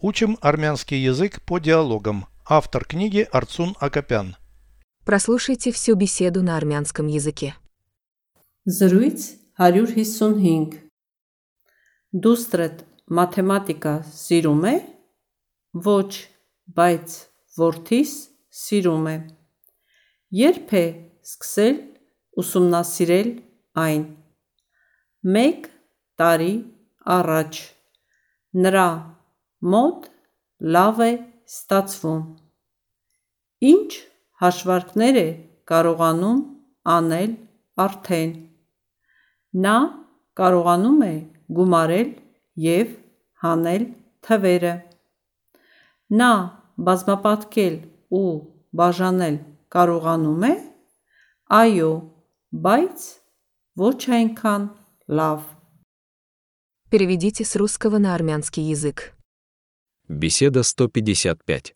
Учим армянский язык по диалогам. Автор книги Арцун Акопян. Прослушайте всю беседу на армянском языке. Զրույց 155 Դուստրետ մաթեմատիկա սիրում է? Ոչ, բայց որդիս սիրում է։ Երբ է սկսել ուսումնասիրել այն։ 1 տարի առաջ։ Նրա մոտ լավ է ստացվում։ Ինչ հաշվարկներ է կարողանում անել արդեն։ Նա կարողանում է գումարել և հանել թվերը։ Նա բազմապատկել ու բաժանել կարողանում է։ Այո, բայց ոչ այնքան լավ։ Переведите с русского на армянский язык. Беседа 155.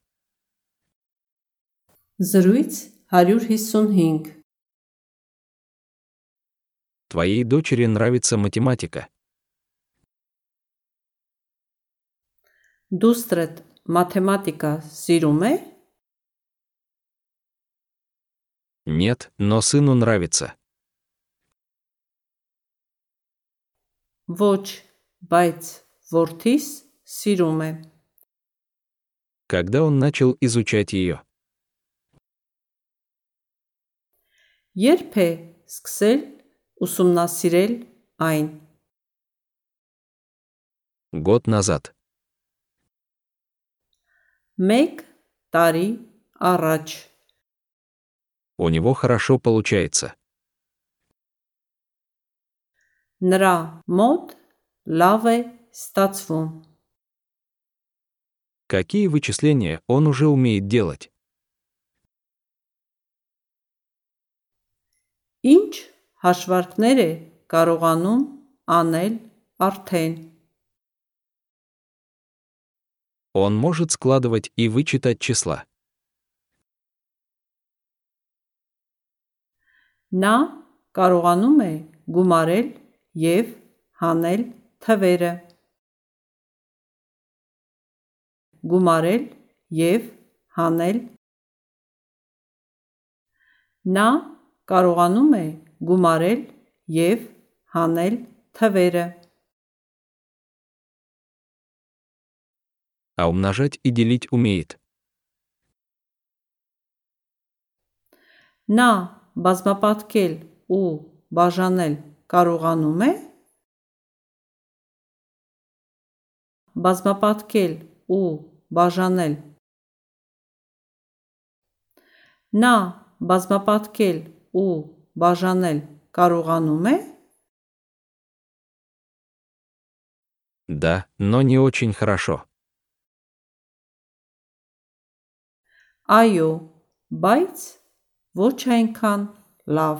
Զրույց 155 Твоей дочери нравится математика. Դուստրետ մաթեմատիկա սիրում է։ Нет, но сыну нравится. Ոչ, բայց որդիս սիրում է։ Когда он начал изучать ее? Երբ է սկսել ուսումնասիրել այն։ Год назад. 1 տարի առաջ։ У него хорошо получается. Նրա մոտ լավ է ստացվում։ Какие вычисления он уже умеет делать? Ինչ հաշվարկներ է կարողանում անել արդեն։ Он может складывать и вычитать числа. Նա կարողանում է գումարել և հանել թվերը։ Գումարել և հանել Նա կարողանում է գումարել և հանել թվերը։ А умножать и делить умеет. Նա բազմապատկել ու բաժանել կարողանում է։ Բազմապատկել ու բաժանել Նա բազմապատկել ու բաժանել կարողանում է։ Да, но не очень хорошо. Այո, բայց ոչ այնքան լավ։